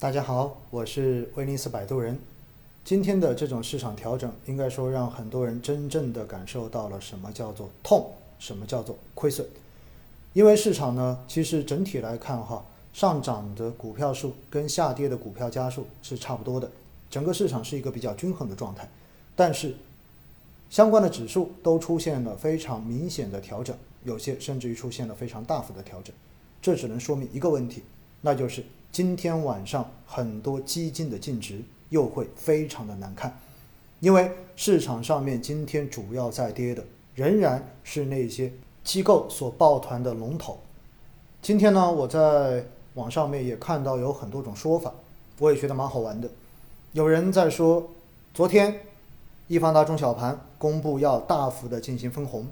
大家好，我是威尼斯摆渡人。今天的这种市场调整，应该说让很多人真正的感受到了什么叫做痛，什么叫做亏损。因为市场呢，其实整体来看哈，上涨的股票数跟下跌的股票家数是差不多的，整个市场是一个比较均衡的状态。但是相关的指数都出现了非常明显的调整，有些甚至于出现了非常大幅的调整。这只能说明一个问题，那就是今天晚上很多基金的净值又会非常的难看，因为市场上面今天主要在跌的仍然是那些机构所抱团的龙头。今天呢，我在网上面也看到有很多种说法，我也觉得蛮好玩的。有人在说，昨天易方达中小盘公布要大幅的进行分红。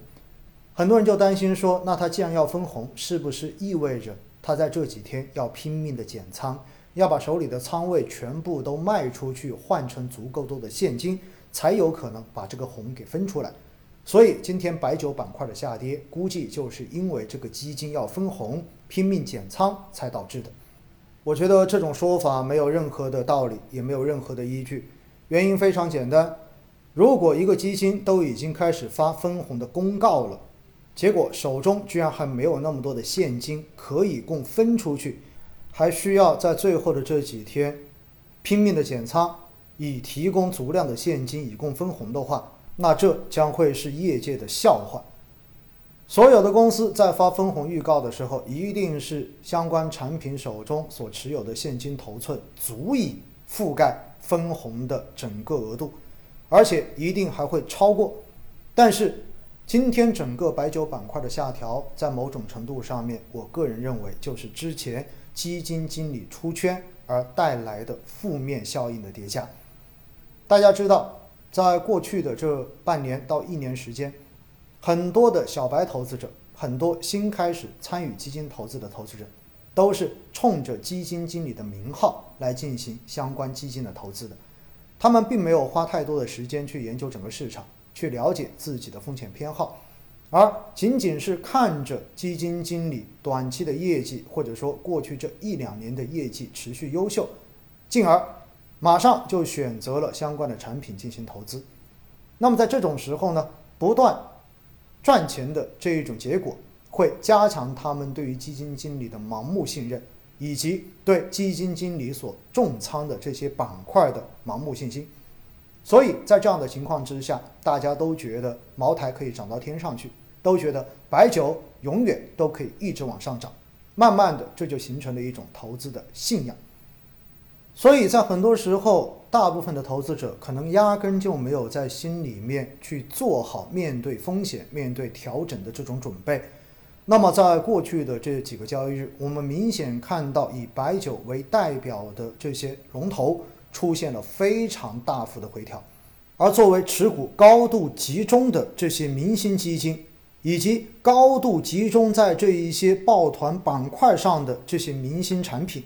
很多人就担心说，那它既然要分红，是不是意味着他在这几天要拼命的减仓，要把手里的仓位全部都卖出去，换成足够多的现金，才有可能把这个红给分出来？所以今天白酒板块的下跌，估计就是因为这个基金要分红，拼命减仓才导致的。我觉得这种说法没有任何的道理，也没有任何的依据。原因非常简单，如果一个基金都已经开始发分红的公告了，结果手中居然还没有那么多的现金可以供分出去，还需要在最后的这几天拼命的减仓，以提供足量的现金以供分红的话，那这将会是业界的笑话。所有的公司在发分红预告的时候，一定是相关产品手中所持有的现金头寸足以覆盖分红的整个额度，而且一定还会超过。但是，今天整个白酒板块的下调，在某种程度上面，我个人认为就是之前基金经理出圈而带来的负面效应的叠加。大家知道，在过去的这半年到一年时间，很多的小白投资者，很多新开始参与基金投资的投资者，都是冲着基金经理的名号来进行相关基金的投资的，他们并没有花太多的时间去研究整个市场。去了解自己的风险偏好，而仅仅是看着基金经理短期的业绩，或者说过去这一两年的业绩持续优秀，进而马上就选择了相关的产品进行投资。那么在这种时候呢，不断赚钱的这一种结果，会加强他们对于基金经理的盲目信任，以及对基金经理所重仓的这些板块的盲目信心。所以在这样的情况之下，大家都觉得茅台可以涨到天上去，都觉得白酒永远都可以一直往上涨。慢慢的，这就形成了一种投资的信仰。所以在很多时候，大部分的投资者可能压根就没有在心里面去做好面对风险、面对调整的这种准备。那么在过去的这几个交易日，我们明显看到以白酒为代表的这些龙头。出现了非常大幅的回调，而作为持股高度集中的这些明星基金，以及高度集中在这一些抱团板块上的这些明星产品，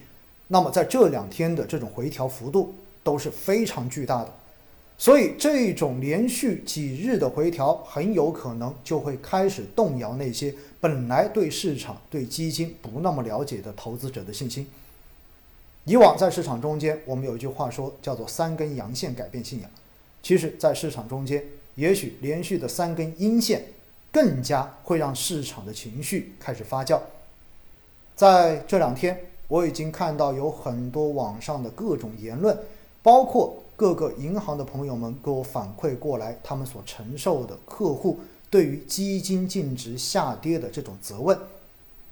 那么在这两天的这种回调幅度都是非常巨大的，所以这种连续几日的回调很有可能就会开始动摇那些本来对市场、对基金不那么了解的投资者的信心。以往在市场中间，我们有一句话说，叫做“三根阳线改变信仰”。其实，在市场中间，也许连续的三根阴线，更加会让市场的情绪开始发酵。在这两天，我已经看到有很多网上的各种言论，包括各个银行的朋友们给我反馈过来，他们所承受的客户对于基金净值下跌的这种责问。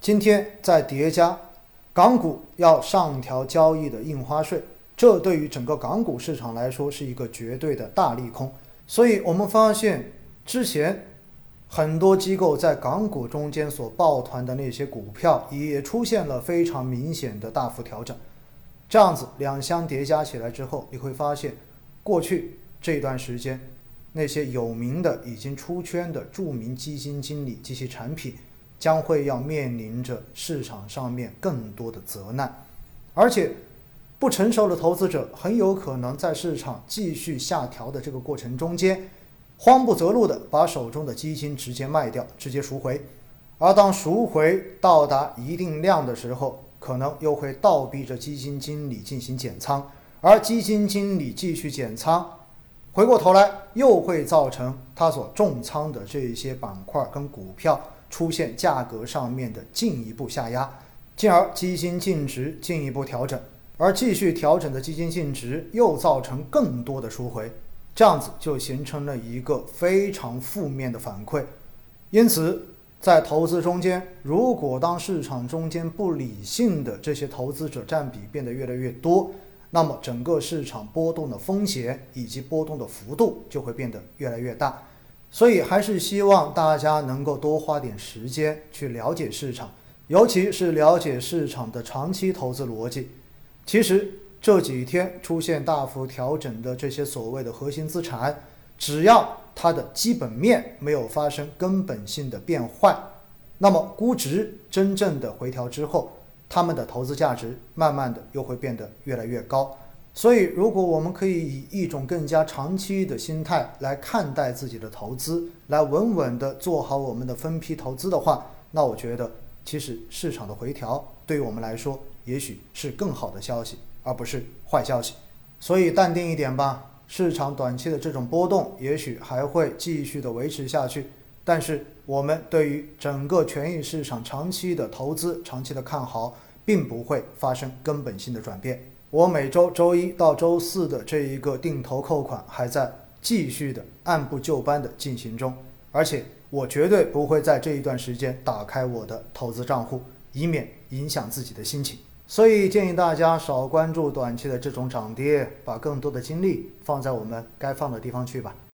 今天在叠加。港股要上调交易的印花税，这对于整个港股市场来说是一个绝对的大利空。所以，我们发现之前很多机构在港股中间所抱团的那些股票，也出现了非常明显的大幅调整。这样子两相叠加起来之后，你会发现，过去这段时间那些有名的、已经出圈的著名基金经理及其产品。将会要面临着市场上面更多的责难，而且不成熟的投资者很有可能在市场继续下调的这个过程中间，慌不择路的把手中的基金直接卖掉，直接赎回。而当赎回到达一定量的时候，可能又会倒逼着基金经理进行减仓，而基金经理继续减仓，回过头来又会造成他所重仓的这些板块跟股票出现价格上面的进一步下压，进而基金净值进一步调整，而继续调整的基金净值又造成更多的赎回，这样子就形成了一个非常负面的反馈，因此。在投资中间，如果当市场中间不理性的这些投资者占比变得越来越多，那么整个市场波动的风险以及波动的幅度就会变得越来越大。所以还是希望大家能够多花点时间去了解市场，尤其是了解市场的长期投资逻辑。其实这几天出现大幅调整的这些所谓的核心资产。只要它的基本面没有发生根本性的变坏，那么估值真正的回调之后，他们的投资价值慢慢的又会变得越来越高。所以，如果我们可以以一种更加长期的心态来看待自己的投资，来稳稳的做好我们的分批投资的话，那我觉得其实市场的回调对于我们来说，也许是更好的消息，而不是坏消息。所以淡定一点吧。市场短期的这种波动，也许还会继续的维持下去，但是我们对于整个权益市场长期的投资、长期的看好，并不会发生根本性的转变。我每周周一到周四的这一个定投扣款还在继续的按部就班的进行中，而且我绝对不会在这一段时间打开我的投资账户，以免影响自己的心情。所以建议大家少关注短期的这种涨跌，把更多的精力放在我们该放的地方去吧。